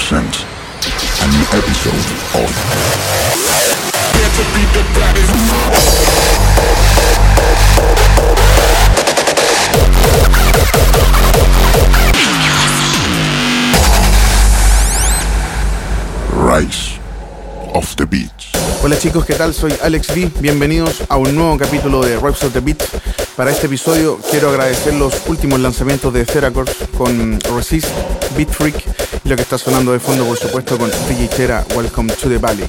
a new episode of Rise of the Beats. Hola chicos, ¿qué tal? Soy Alex V. Bienvenidos a un nuevo capítulo de Rise of the Beat. Para este episodio quiero agradecer los últimos lanzamientos de Theracore con Resist, Beat Freak lo que está sonando de fondo, por supuesto, con DJ Chera, Welcome to the Valley.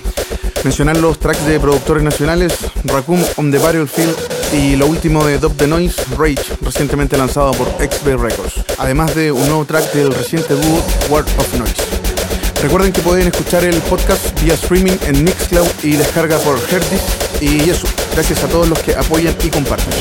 Mencionar los tracks de productores nacionales, Raccoon on the Battlefield y lo último de Dub the Noise, Rage, recientemente lanzado por XB Records. Además de un nuevo track del reciente dúo Word of Noise. Recuerden que pueden escuchar el podcast vía streaming en Mixcloud y descarga por Herdis. Y eso, gracias a todos los que apoyan y comparten.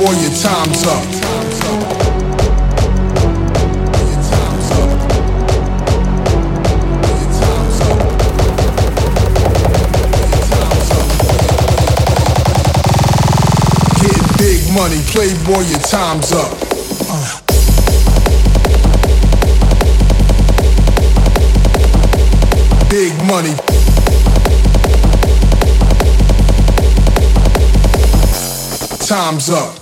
Playboy, your time's up. Big money, playboy, your time's up. Big money. Time's up.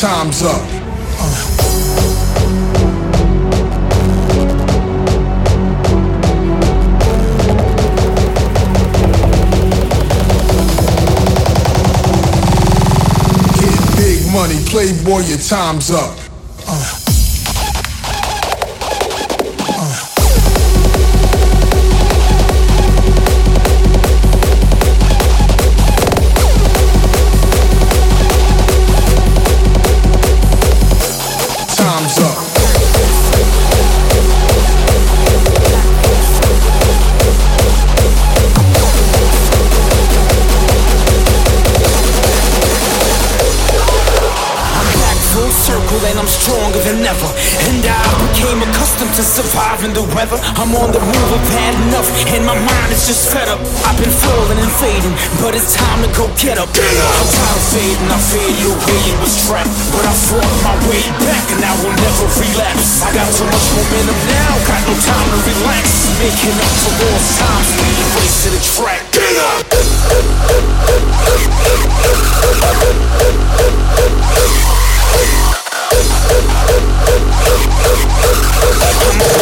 Time's up. Getting big money, playboy, your time's up. I'm on the move, I've had enough, and my mind is just fed up. I've been falling and fading, but it's time to go get up. Get up. I'm tired of fading, I feel faded away and was trapped. But I fought my way back, and I will never relapse. I got too much momentum now, got no time to relax. Making up for lost time, speed race to the track. Get up! I'm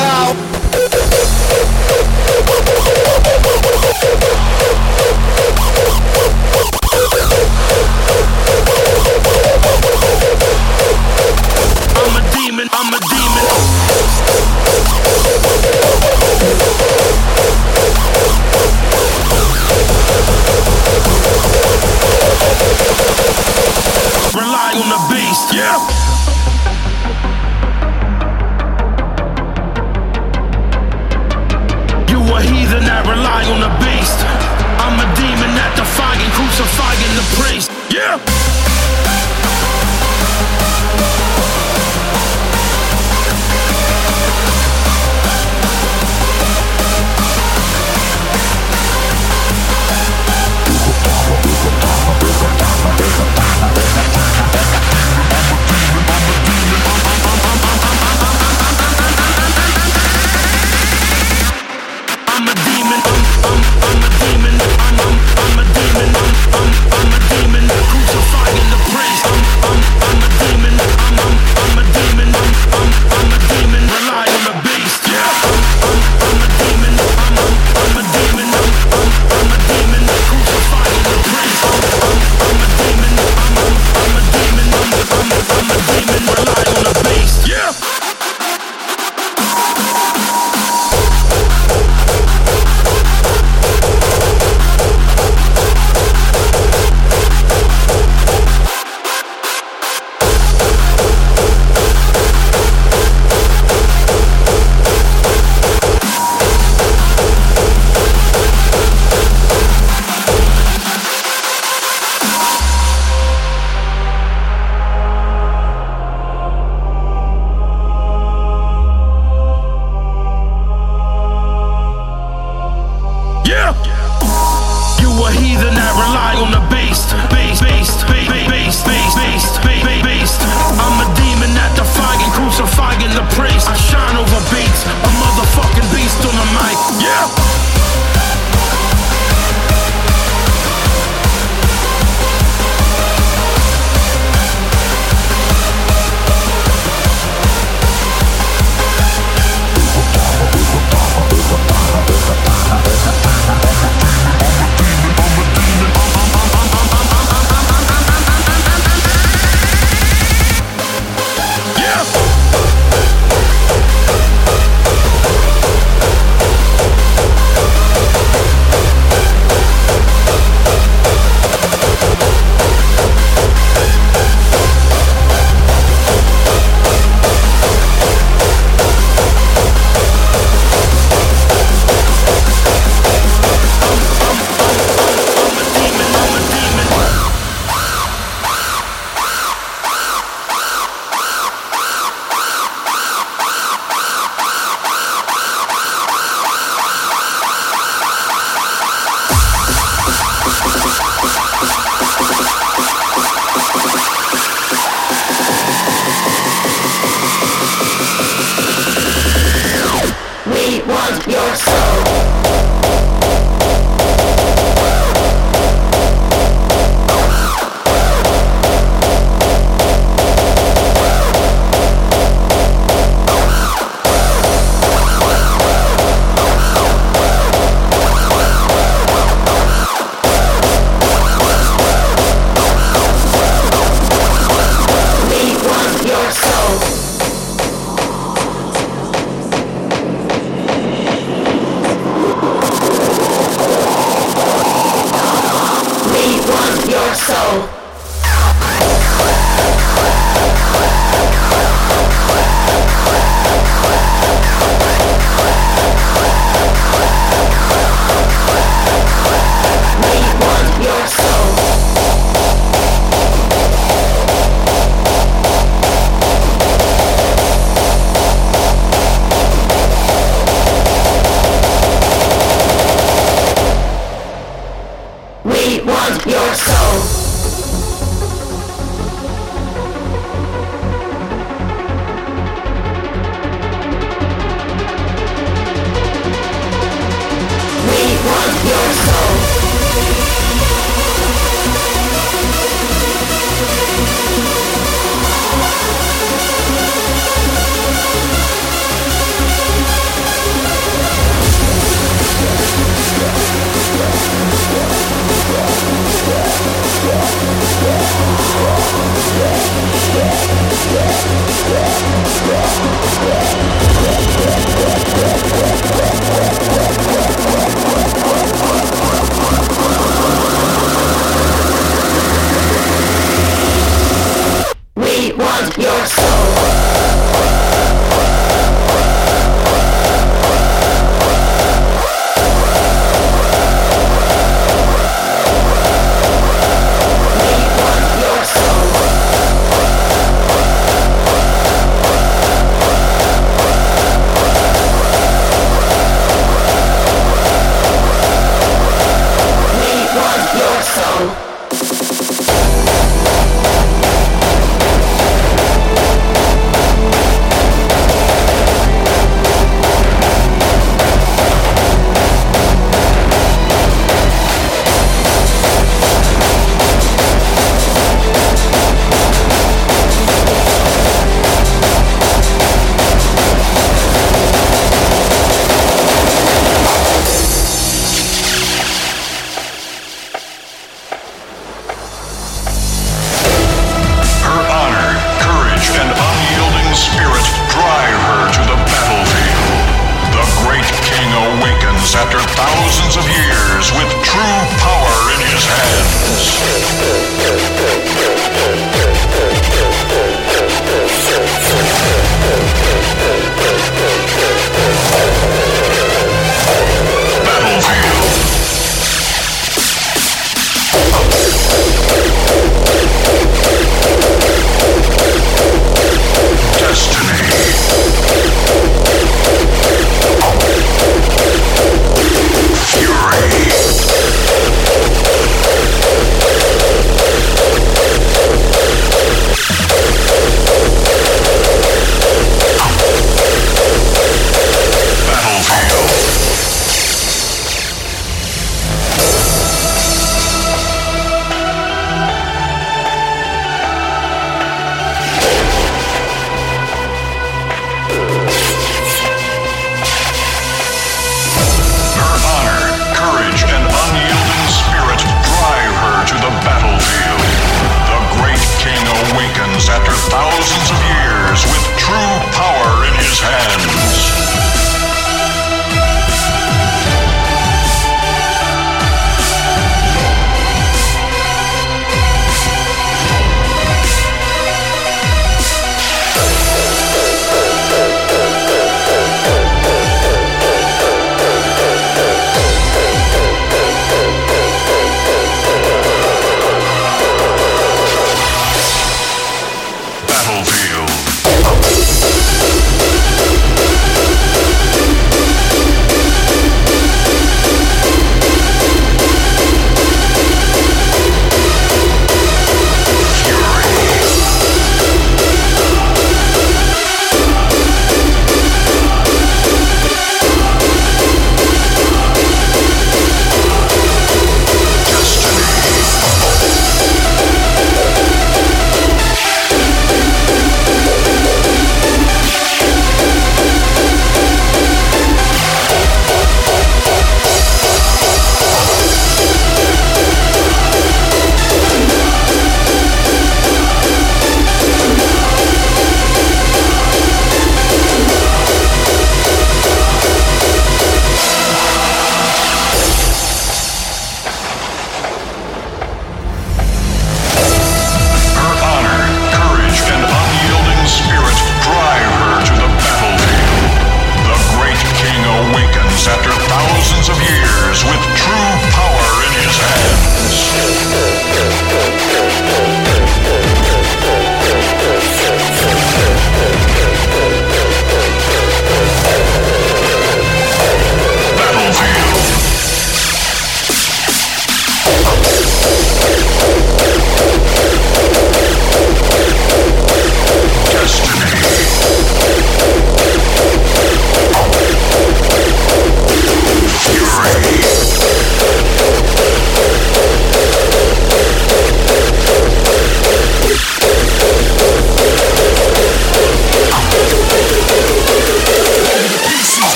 I'm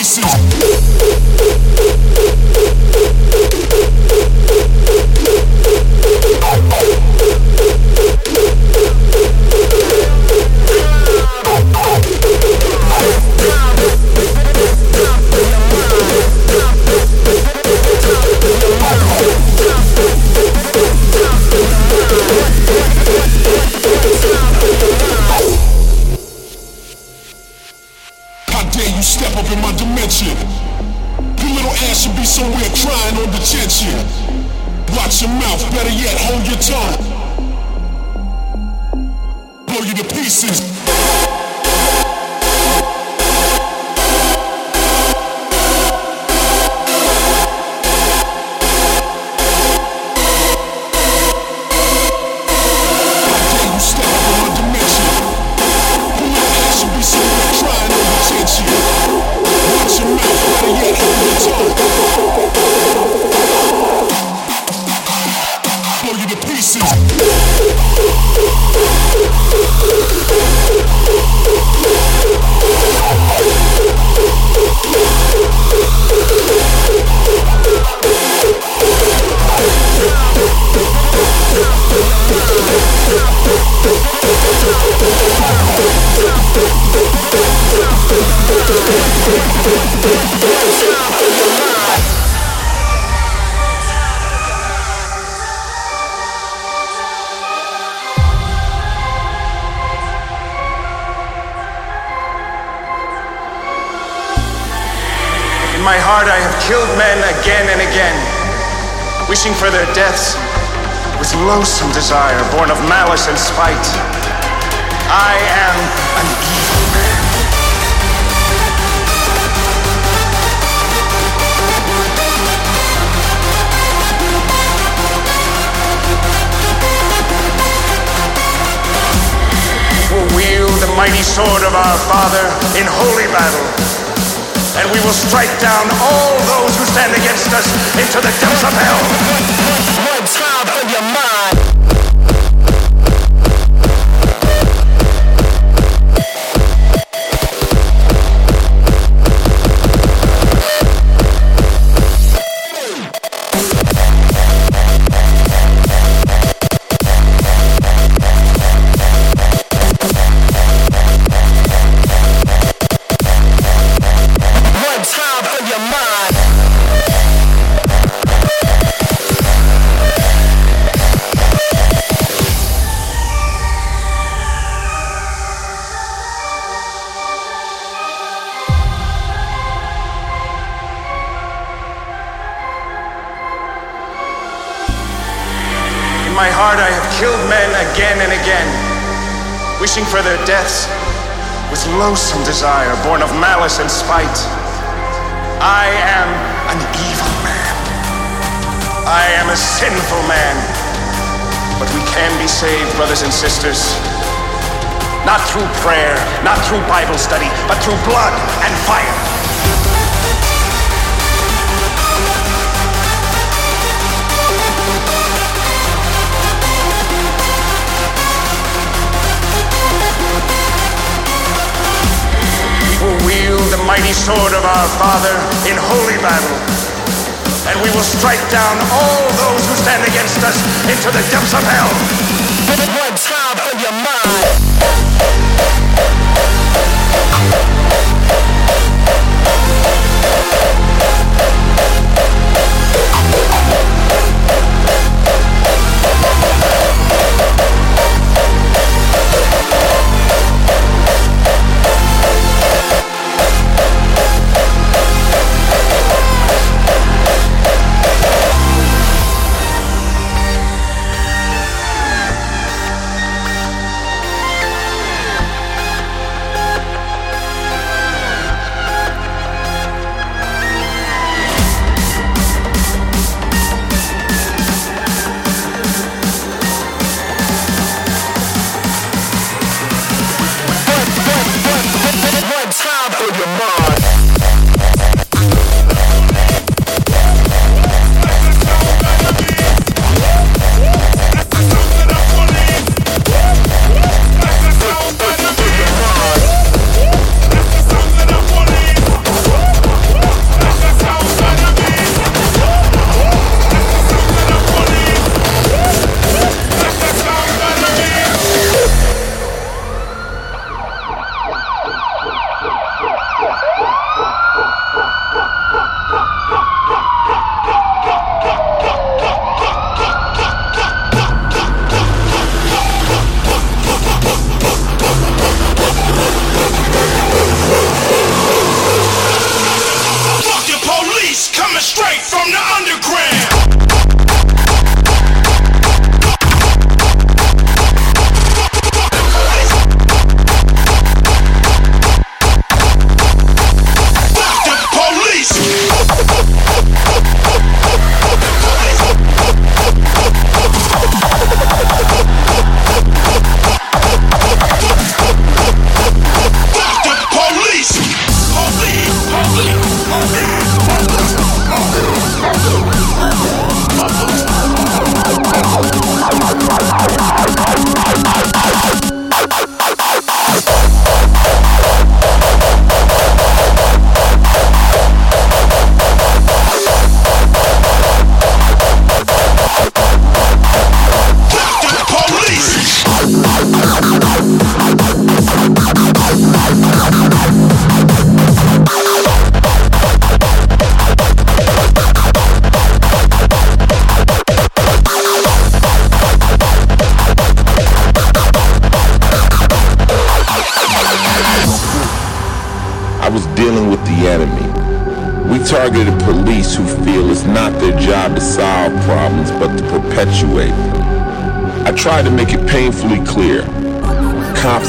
pieces. Sword of our Father in holy battle. And we will strike down all those who stand against us into the depths of hell. Loathsome desire, born of malice and spite. I am an evil man. I am a sinful man. But we can be saved, brothers and sisters. Not through prayer, not through Bible study, but through blood and fire. Mighty sword of our Father in holy battle. And we will strike down all those who stand against us into the depths of hell.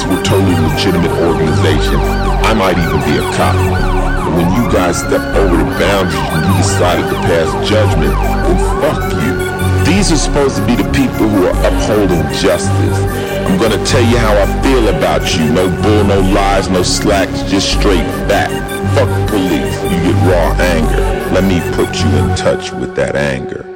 Cops were totally legitimate organization. I might even be a cop. But when you guys step over the boundaries and you decided to pass judgment, then fuck you. These are supposed to be the people who are upholding justice. I'm gonna tell you how I feel about you. No bull, no lies, no slacks, just straight back. Fuck police. You get raw anger. Let me put you in touch with that anger.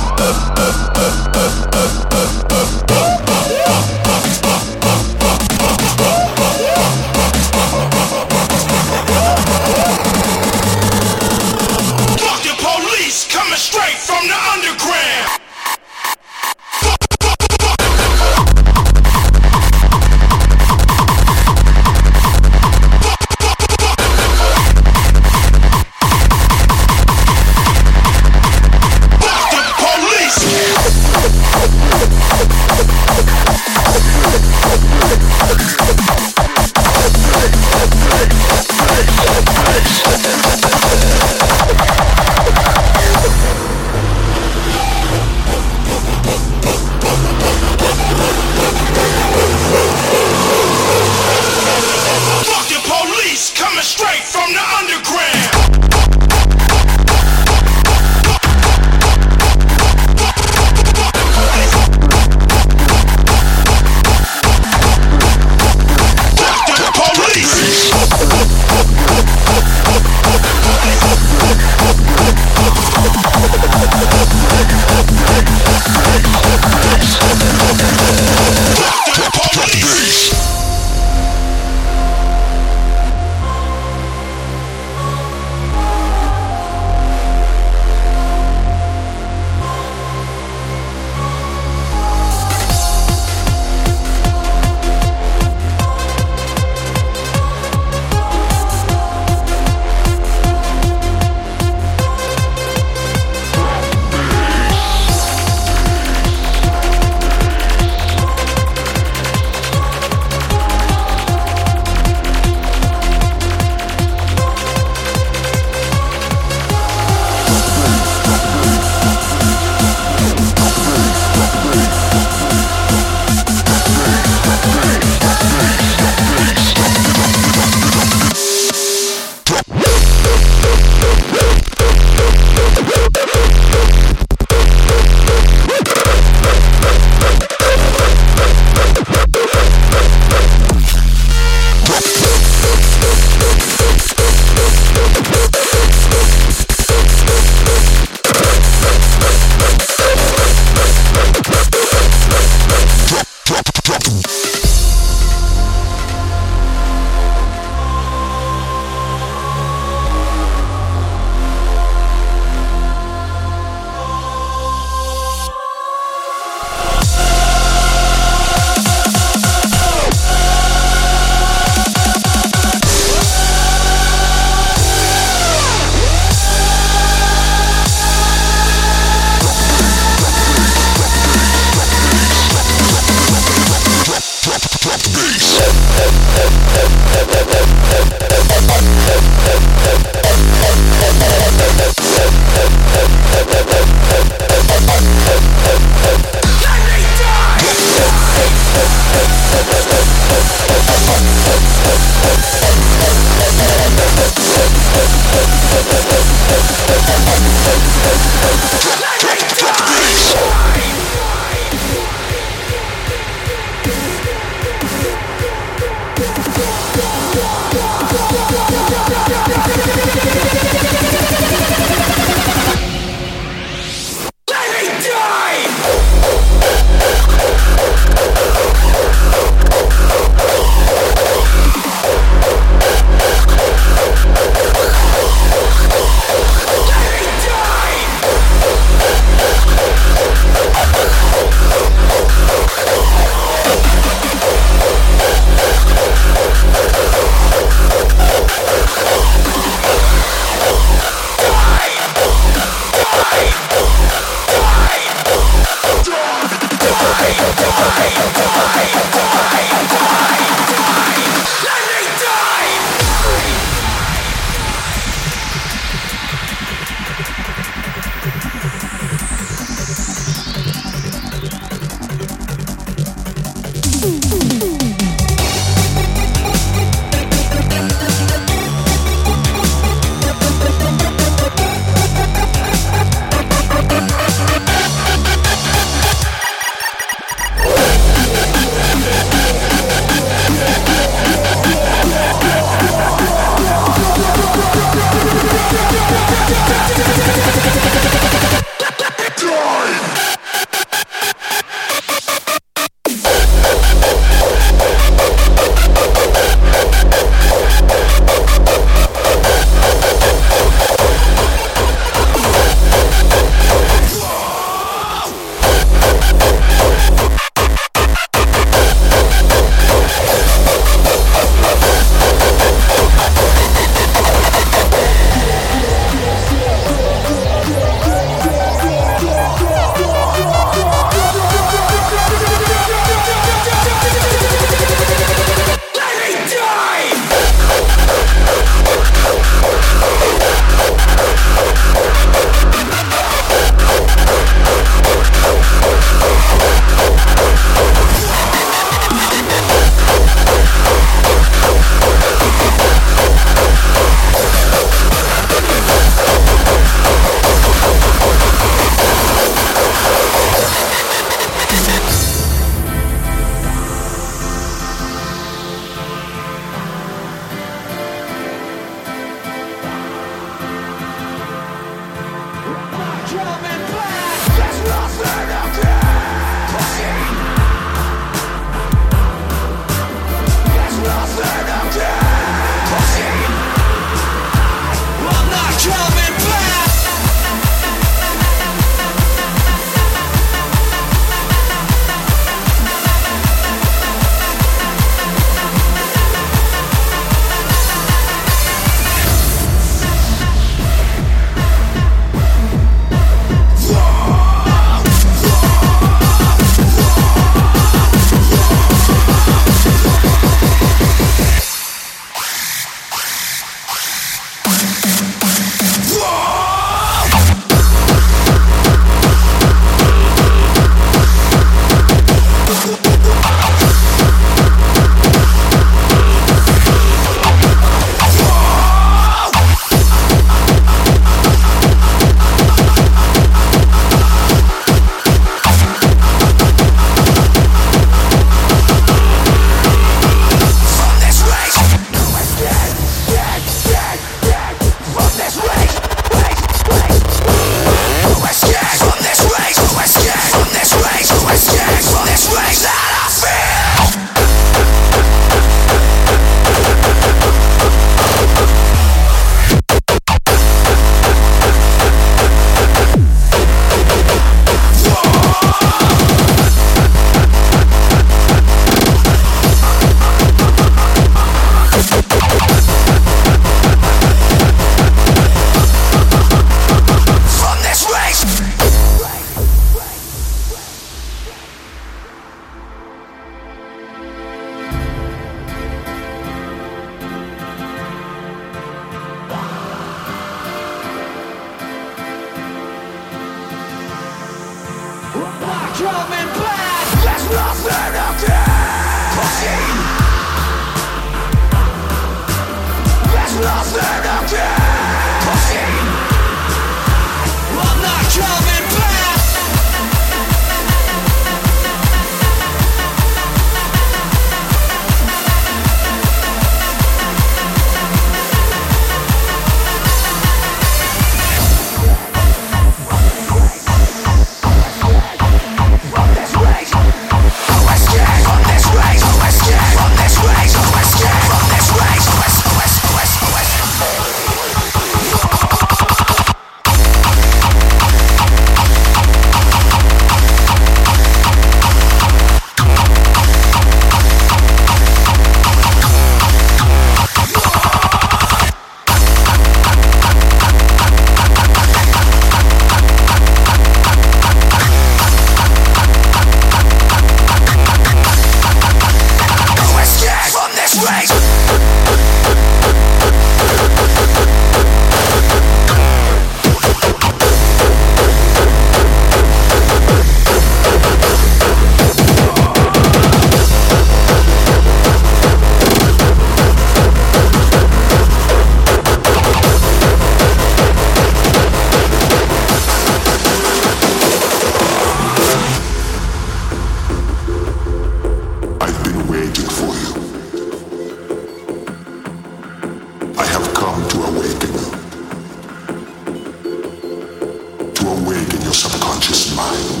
mind.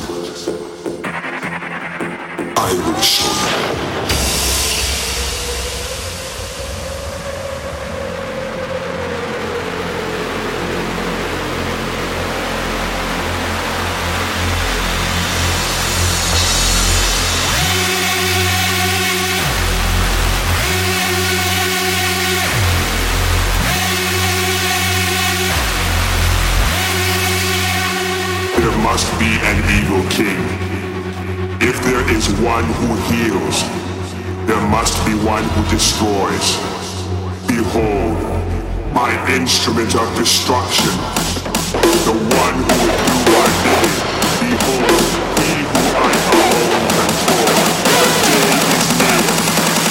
I will show you. destroys. Behold, my instrument of destruction, the one who would do my bidding. Behold, he who I alone control. The day is near.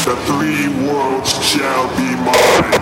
The three worlds shall be mine.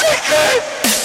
sick.